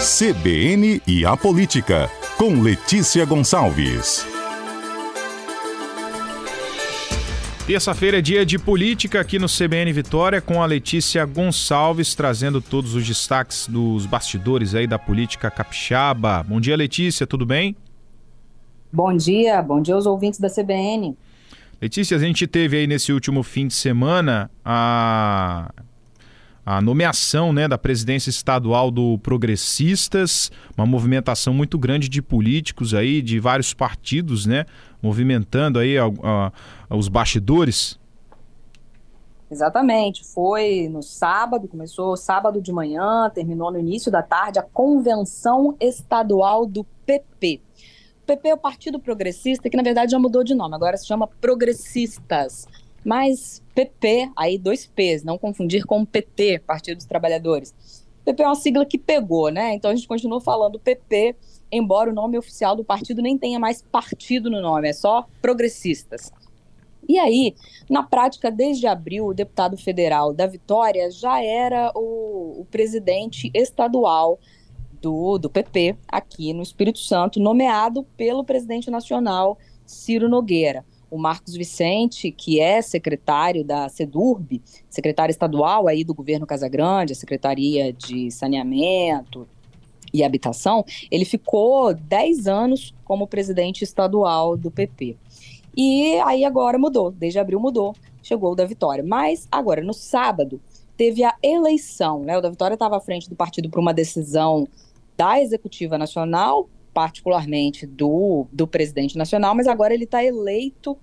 CBN e a Política, com Letícia Gonçalves. Terça-feira é dia de política aqui no CBN Vitória com a Letícia Gonçalves trazendo todos os destaques dos bastidores aí da política capixaba. Bom dia, Letícia, tudo bem? Bom dia, bom dia aos ouvintes da CBN. Letícia, a gente teve aí nesse último fim de semana a a nomeação né, da presidência estadual do Progressistas, uma movimentação muito grande de políticos aí, de vários partidos, né, movimentando aí a, a, os bastidores. Exatamente, foi no sábado, começou sábado de manhã, terminou no início da tarde a convenção estadual do PP. O PP é o Partido Progressista, que na verdade já mudou de nome, agora se chama Progressistas. Mas PP, aí dois P's, não confundir com PT, Partido dos Trabalhadores. PP é uma sigla que pegou, né? Então a gente continua falando PP, embora o nome oficial do partido nem tenha mais partido no nome, é só progressistas. E aí, na prática, desde abril, o deputado federal da Vitória já era o, o presidente estadual do, do PP aqui no Espírito Santo, nomeado pelo presidente nacional Ciro Nogueira o Marcos Vicente, que é secretário da SEDURB, secretário estadual aí do governo Casagrande, a Secretaria de Saneamento e Habitação, ele ficou 10 anos como presidente estadual do PP. E aí agora mudou, desde abril mudou, chegou o da Vitória. Mas agora, no sábado, teve a eleição, né? O da Vitória estava à frente do partido por uma decisão da Executiva Nacional particularmente do, do presidente nacional, mas agora ele está eleito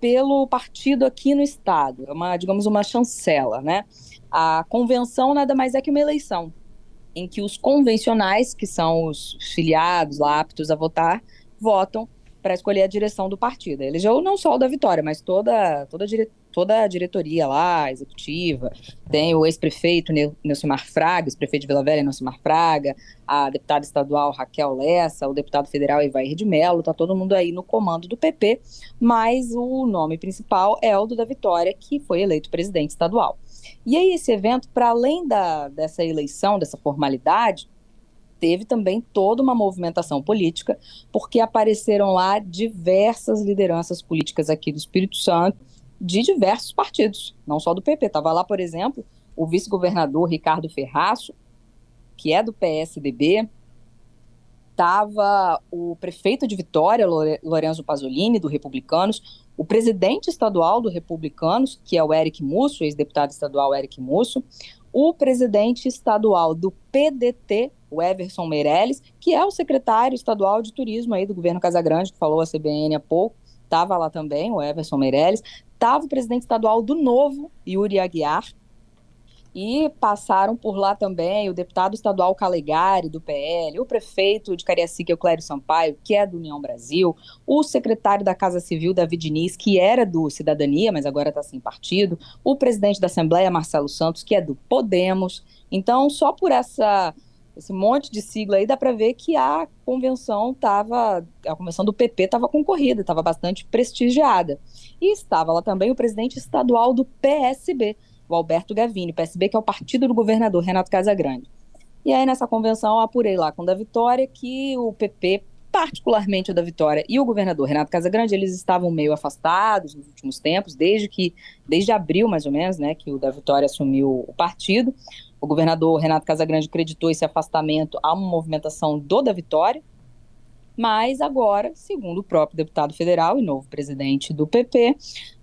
pelo partido aqui no estado, é uma, digamos, uma chancela, né? A convenção nada mais é que uma eleição, em que os convencionais, que são os filiados lá aptos a votar, votam para escolher a direção do partido. Elegeu não só o da Vitória, mas toda, toda, dire, toda a diretoria lá, executiva. Tem o ex-prefeito Nelsimar Fraga, ex-prefeito de Vila Velha, Nelsimar Fraga, a deputada estadual Raquel Lessa, o deputado federal Ivair de Mello, tá todo mundo aí no comando do PP, mas o nome principal é o do da Vitória, que foi eleito presidente estadual. E aí esse evento, para além da, dessa eleição, dessa formalidade, teve também toda uma movimentação política, porque apareceram lá diversas lideranças políticas aqui do Espírito Santo, de diversos partidos, não só do PP. Estava lá, por exemplo, o vice-governador Ricardo Ferraço, que é do PSDB, estava o prefeito de Vitória, Lorenzo Pasolini, do Republicanos, o presidente estadual do Republicanos, que é o Eric Musso, ex-deputado estadual Eric Musso, o presidente estadual do PDT, o Everson Meirelles, que é o secretário estadual de turismo aí do governo Casagrande, que falou a CBN há pouco, estava lá também, o Everson Meirelles, estava o presidente estadual do Novo, Yuri Aguiar, e passaram por lá também o deputado estadual Calegari, do PL, o prefeito de Cariacica, o Clério Sampaio, que é do União Brasil, o secretário da Casa Civil, David Diniz, que era do Cidadania, mas agora está sem partido, o presidente da Assembleia, Marcelo Santos, que é do Podemos. Então, só por essa esse monte de sigla aí, dá para ver que a convenção estava, a convenção do PP estava concorrida, estava bastante prestigiada. E estava lá também o presidente estadual do PSB, o Alberto Gavini, PSB, que é o partido do governador Renato Casagrande. E aí, nessa convenção, eu apurei lá com o da Vitória que o PP, particularmente o da Vitória e o governador Renato Casagrande, eles estavam meio afastados nos últimos tempos, desde que, desde abril, mais ou menos, né, que o da Vitória assumiu o partido. O governador Renato Casagrande acreditou esse afastamento a uma movimentação do da Vitória, mas agora, segundo o próprio deputado federal e novo presidente do PP,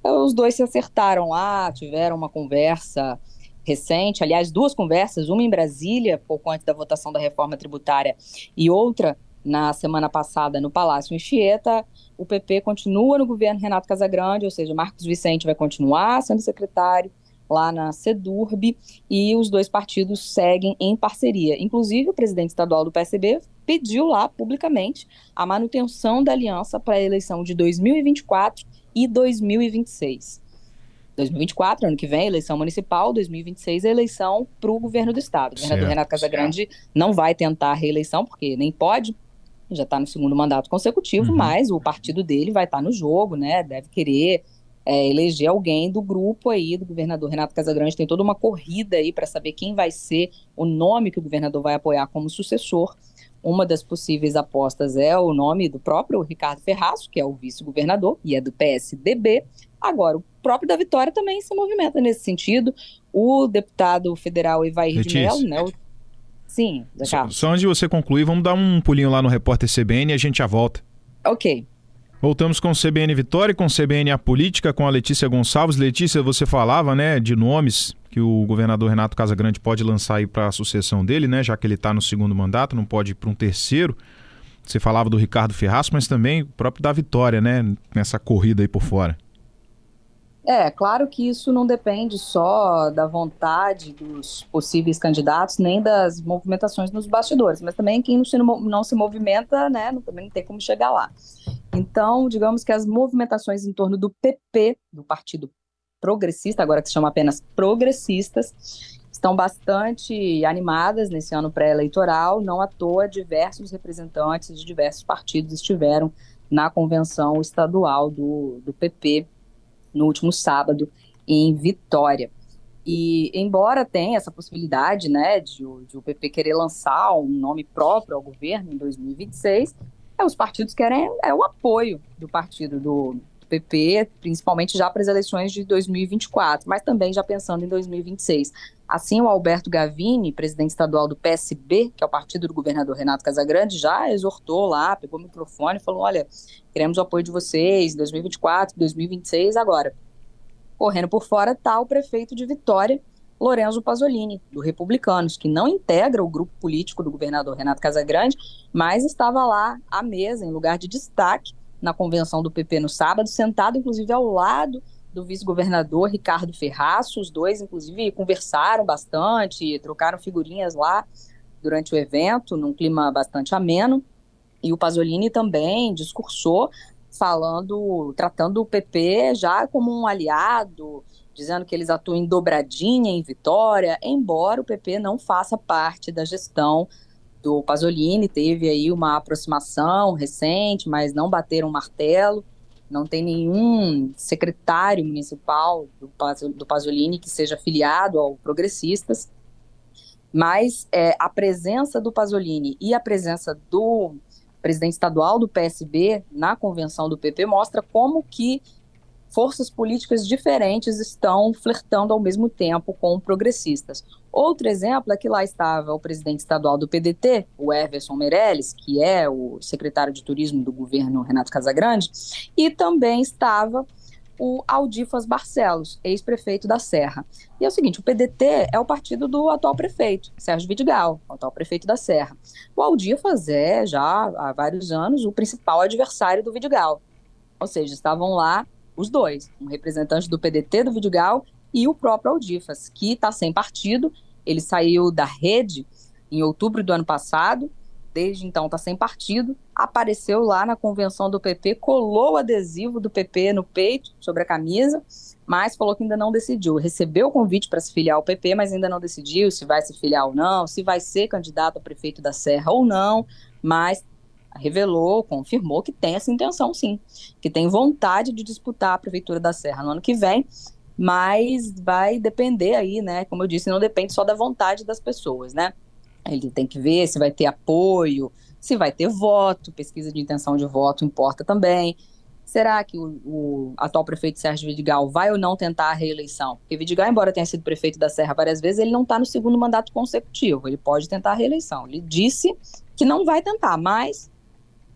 os dois se acertaram lá, tiveram uma conversa recente, aliás, duas conversas, uma em Brasília, pouco antes da votação da reforma tributária, e outra na semana passada no Palácio Anchieta. O PP continua no governo Renato Casagrande, ou seja, Marcos Vicente vai continuar sendo secretário, lá na SEDURB, e os dois partidos seguem em parceria. Inclusive, o presidente estadual do PSB pediu lá publicamente a manutenção da aliança para a eleição de 2024 e 2026. 2024, ano que vem, eleição municipal, 2026, a eleição para o governo do estado. O governador Renato Casagrande certo. não vai tentar a reeleição, porque nem pode, já está no segundo mandato consecutivo, uhum. mas o partido dele vai estar tá no jogo, né? Deve querer é, eleger alguém do grupo aí do governador Renato Casagrande. Tem toda uma corrida aí para saber quem vai ser o nome que o governador vai apoiar como sucessor. Uma das possíveis apostas é o nome do próprio Ricardo Ferraço, que é o vice-governador e é do PSDB. Agora, o próprio da Vitória também se movimenta nesse sentido. O deputado federal Evair de Mello, né? O... Sim, só, só antes de você concluir, vamos dar um pulinho lá no repórter CBN e a gente já volta. Ok. Voltamos com o CBN Vitória, com o CBN A Política, com a Letícia Gonçalves. Letícia, você falava, né, de nomes que o governador Renato Casagrande pode lançar aí para a sucessão dele, né, já que ele está no segundo mandato, não pode ir para um terceiro. Você falava do Ricardo Ferraz, mas também o próprio da Vitória, né, nessa corrida aí por fora. É, claro que isso não depende só da vontade dos possíveis candidatos, nem das movimentações nos bastidores, mas também quem não se, não se movimenta, né, também não tem como chegar lá. Então, digamos que as movimentações em torno do PP, do Partido Progressista, agora que se chama apenas Progressistas, estão bastante animadas nesse ano pré-eleitoral. Não à toa, diversos representantes de diversos partidos estiveram na convenção estadual do, do PP no último sábado em Vitória. E embora tenha essa possibilidade, né, de, de, o PP querer lançar um nome próprio ao governo em 2026, é, os partidos querem é o apoio do partido do, do PP, principalmente já para as eleições de 2024, mas também já pensando em 2026. Assim, o Alberto Gavini, presidente estadual do PSB, que é o partido do governador Renato Casagrande, já exortou lá, pegou o microfone e falou: olha, queremos o apoio de vocês em 2024, 2026, agora. Correndo por fora está o prefeito de Vitória, Lorenzo Pasolini, do Republicanos, que não integra o grupo político do governador Renato Casagrande, mas estava lá à mesa, em lugar de destaque, na convenção do PP no sábado, sentado inclusive ao lado do vice-governador Ricardo Ferraço. Os dois, inclusive, conversaram bastante, trocaram figurinhas lá durante o evento, num clima bastante ameno. E o Pasolini também discursou, falando, tratando o PP já como um aliado, dizendo que eles atuam em dobradinha em Vitória, embora o PP não faça parte da gestão do Pasolini, teve aí uma aproximação recente, mas não bateram martelo não tem nenhum secretário municipal do, do Pasolini que seja afiliado ao Progressistas, mas é, a presença do Pasolini e a presença do presidente estadual do PSB na convenção do PP mostra como que forças políticas diferentes estão flertando ao mesmo tempo com progressistas. Outro exemplo é que lá estava o presidente estadual do PDT, o Everson Meirelles, que é o secretário de turismo do governo Renato Casagrande, e também estava o Aldifas Barcelos, ex-prefeito da Serra. E é o seguinte, o PDT é o partido do atual prefeito, Sérgio Vidigal, o atual prefeito da Serra. O Aldifas é, já há vários anos, o principal adversário do Vidigal. Ou seja, estavam lá os dois, um representante do PDT do Vidigal e o próprio Aldifas, que está sem partido. Ele saiu da rede em outubro do ano passado, desde então está sem partido. Apareceu lá na convenção do PP, colou o adesivo do PP no peito, sobre a camisa, mas falou que ainda não decidiu. Recebeu o convite para se filiar ao PP, mas ainda não decidiu se vai se filiar ou não, se vai ser candidato a prefeito da Serra ou não, mas revelou, confirmou que tem essa intenção sim, que tem vontade de disputar a prefeitura da Serra no ano que vem, mas vai depender aí, né? Como eu disse, não depende só da vontade das pessoas, né? Ele tem que ver se vai ter apoio, se vai ter voto, pesquisa de intenção de voto importa também. Será que o, o, atual prefeito Sérgio Vidigal vai ou não tentar a reeleição? Porque Vidigal, embora tenha sido prefeito da Serra várias vezes, ele não está no segundo mandato consecutivo. Ele pode tentar a reeleição. Ele disse que não vai tentar, mas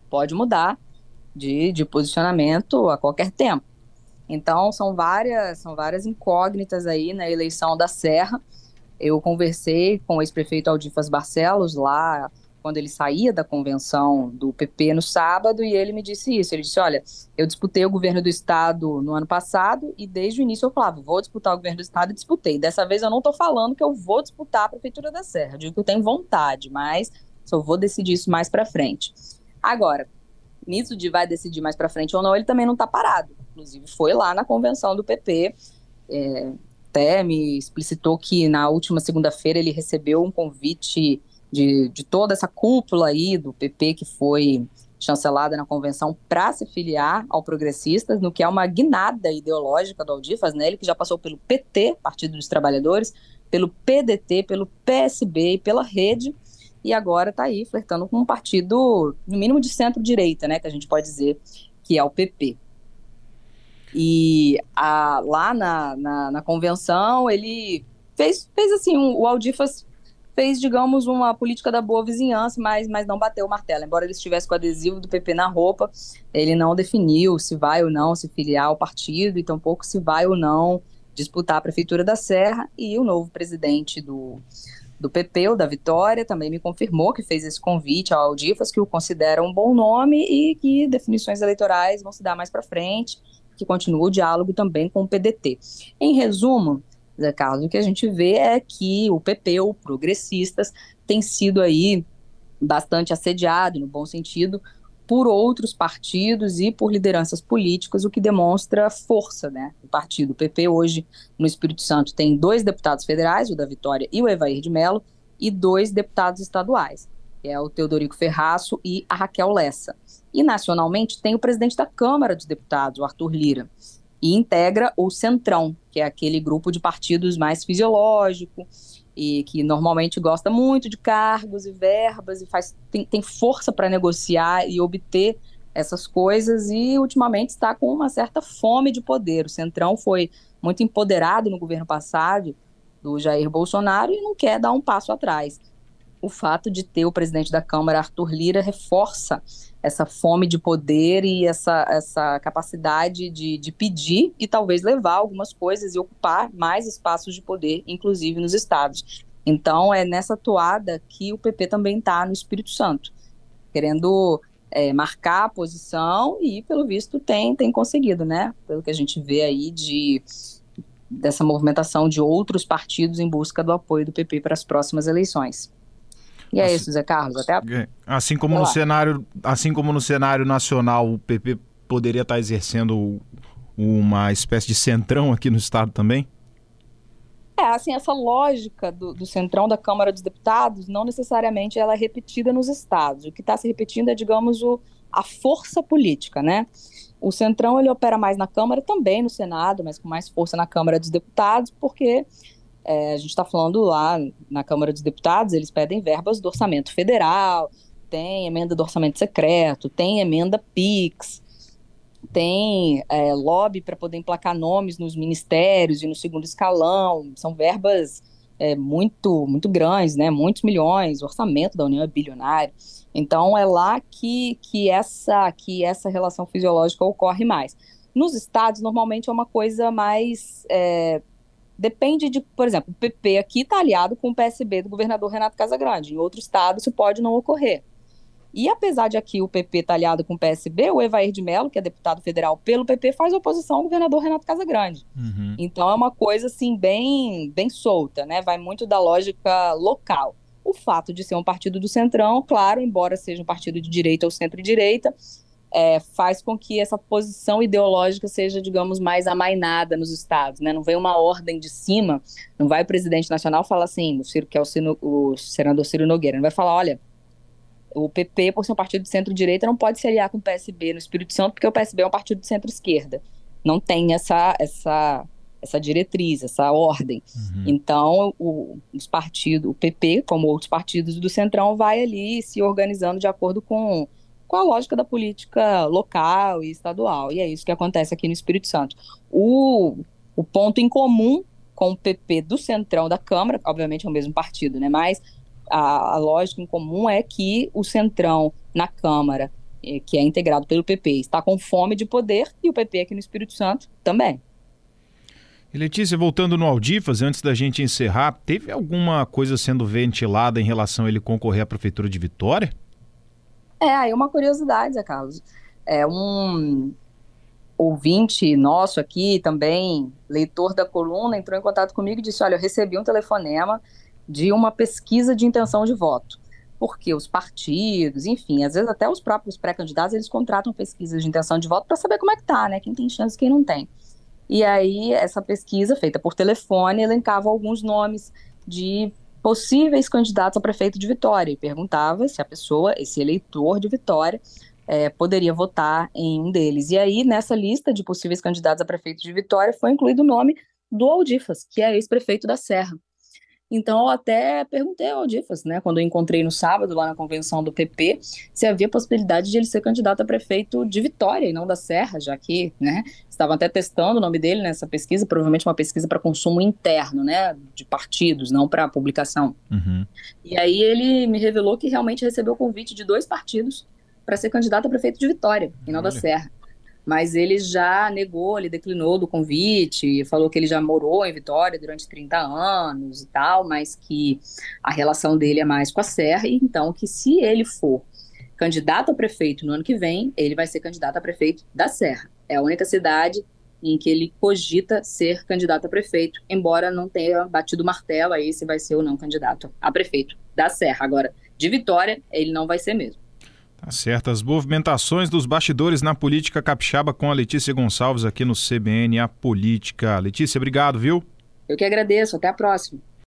pode mudar de, de posicionamento a qualquer tempo. Então, são várias, são várias incógnitas aí na eleição da Serra. Eu conversei com o ex-prefeito Aldifas Barcelos lá quando ele saía da convenção do PP no sábado e ele me disse isso. Ele disse: Olha, eu disputei o governo do estado no ano passado e desde o início eu falava: vou disputar o governo do estado e disputei. Dessa vez eu não estou falando que eu vou disputar a prefeitura da Serra. Eu digo que eu tenho vontade, mas só vou decidir isso mais para frente. Agora, nisso de vai decidir mais para frente ou não, ele também não está parado. Inclusive, foi lá na convenção do PP, é, até me explicitou que na última segunda-feira ele recebeu um convite de, de toda essa cúpula aí do PP que foi chancelada na convenção para se filiar ao Progressistas, no que é uma guinada ideológica do Aldifas, né? Ele que já passou pelo PT, Partido dos Trabalhadores, pelo PDT, pelo PSB e pela Rede, e agora está aí flertando com um partido, no mínimo de centro-direita, né? Que a gente pode dizer que é o PP. E a, lá na, na, na, convenção, ele fez, fez assim, um, o Aldifas fez, digamos, uma política da boa vizinhança, mas, mas não bateu o martelo. Embora ele estivesse com o adesivo do PP na roupa, ele não definiu se vai ou não se filiar ao partido, e tampouco se vai ou não disputar a Prefeitura da Serra. E o novo presidente do, do PP, o da Vitória, também me confirmou que fez esse convite ao Aldifas, que o considera um bom nome e que definições eleitorais vão se dar mais para frente que continua o diálogo também com o PDT. Em resumo, Zé Carlos, o que a gente vê é que o PP, ou progressistas, tem sido aí bastante assediado, no bom sentido, por outros partidos e por lideranças políticas, o que demonstra força né, do partido. O PP hoje, no Espírito Santo, tem dois deputados federais, o da Vitória e o Evair de Mello, e dois deputados estaduais, que é o Teodorico Ferraço e a Raquel Lessa. E nacionalmente tem o presidente da Câmara dos Deputados, o Arthur Lira, e integra o Centrão, que é aquele grupo de partidos mais fisiológico e que normalmente gosta muito de cargos e verbas e faz tem, tem força para negociar e obter essas coisas e ultimamente está com uma certa fome de poder. O Centrão foi muito empoderado no governo passado do Jair Bolsonaro e não quer dar um passo atrás. O fato de ter o presidente da Câmara, Arthur Lira, reforça essa fome de poder e essa, essa capacidade de, de pedir e talvez levar algumas coisas e ocupar mais espaços de poder, inclusive nos estados. Então, é nessa toada que o PP também está no Espírito Santo, querendo é, marcar a posição e, pelo visto, tem, tem conseguido, né? Pelo que a gente vê aí de dessa movimentação de outros partidos em busca do apoio do PP para as próximas eleições. E é assim, isso, Zé Carlos. Até a... É, assim como no cenário, assim como no cenário nacional, o PP poderia estar exercendo uma espécie de centrão aqui no estado também? É, assim, essa lógica do, do centrão da Câmara dos Deputados, não necessariamente ela é repetida nos estados. O que está se repetindo é, digamos, o, a força política, né? O centrão ele opera mais na Câmara, também no Senado, mas com mais força na Câmara dos Deputados, porque é, a gente está falando lá na Câmara dos Deputados, eles pedem verbas do orçamento federal, tem emenda do orçamento secreto, tem emenda PIX, tem é, lobby para poder emplacar nomes nos ministérios e no segundo escalão, são verbas é, muito, muito grandes, né? muitos milhões, o orçamento da União é bilionário. Então é lá que, que, essa, que essa relação fisiológica ocorre mais. Nos estados, normalmente é uma coisa mais é, Depende de, por exemplo, o PP aqui está aliado com o PSB do governador Renato Casagrande. Em outro estado isso pode não ocorrer. E apesar de aqui o PP estar tá aliado com o PSB, o Evair de Mello, que é deputado federal pelo PP, faz oposição ao governador Renato Casagrande. Uhum. Então é uma coisa assim bem, bem solta, né? Vai muito da lógica local. O fato de ser um partido do centrão, claro, embora seja um partido de direita ou centro-direita, é, faz com que essa posição ideológica seja, digamos, mais amainada nos estados, né? Não vem uma ordem de cima, não vai o presidente nacional falar assim, o Ciro, que é o, Ciro, o senador Ciro Nogueira, não vai falar, olha, o PP, por ser um partido de centro-direita, não pode se aliar com o PSB no Espírito Santo, porque o PSB é um partido de centro-esquerda. Não tem essa, essa, essa diretriz, essa ordem. Uhum. Então, o, os partidos, o PP, como outros partidos do Centrão, vai ali se organizando de acordo com com a lógica da política local e estadual. E é isso que acontece aqui no Espírito Santo. O, o ponto em comum com o PP do Centrão da Câmara, obviamente é o mesmo partido, né? Mas a, a lógica em comum é que o Centrão na Câmara, eh, que é integrado pelo PP, está com fome de poder e o PP aqui no Espírito Santo também. E Letícia, voltando no Aldifas, antes da gente encerrar, teve alguma coisa sendo ventilada em relação a ele concorrer à Prefeitura de Vitória? É, aí uma curiosidade, Zé Carlos. É um ouvinte nosso aqui, também leitor da coluna, entrou em contato comigo e disse: Olha, eu recebi um telefonema de uma pesquisa de intenção de voto. Porque os partidos, enfim, às vezes até os próprios pré-candidatos, eles contratam pesquisas de intenção de voto para saber como é que tá, né? Quem tem chance e quem não tem. E aí, essa pesquisa, feita por telefone, elencava alguns nomes de possíveis candidatos a prefeito de Vitória e perguntava se a pessoa, esse eleitor de Vitória, é, poderia votar em um deles. E aí, nessa lista de possíveis candidatos a prefeito de Vitória, foi incluído o nome do Aldifas, que é ex-prefeito da Serra. Então, eu até perguntei ao Aldifas, né, quando eu encontrei no sábado lá na convenção do PP, se havia possibilidade de ele ser candidato a prefeito de Vitória e não da Serra, já que, né, estavam até testando o nome dele nessa pesquisa, provavelmente uma pesquisa para consumo interno, né, de partidos, não para publicação. Uhum. E aí ele me revelou que realmente recebeu o convite de dois partidos para ser candidato a prefeito de Vitória, e não Olha. da Serra mas ele já negou, ele declinou do convite, falou que ele já morou em Vitória durante 30 anos e tal, mas que a relação dele é mais com a Serra, e então que se ele for candidato a prefeito no ano que vem, ele vai ser candidato a prefeito da Serra. É a única cidade em que ele cogita ser candidato a prefeito, embora não tenha batido martelo aí se vai ser ou não candidato a prefeito da Serra. Agora, de Vitória, ele não vai ser mesmo. Tá certo. As movimentações dos bastidores na política capixaba com a Letícia Gonçalves aqui no CBN A Política. Letícia, obrigado, viu? Eu que agradeço. Até a próxima.